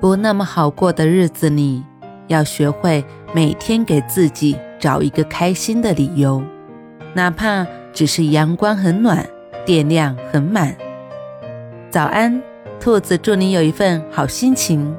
不那么好过的日子里，要学会每天给自己找一个开心的理由，哪怕只是阳光很暖。电量很满。早安，兔子，祝你有一份好心情。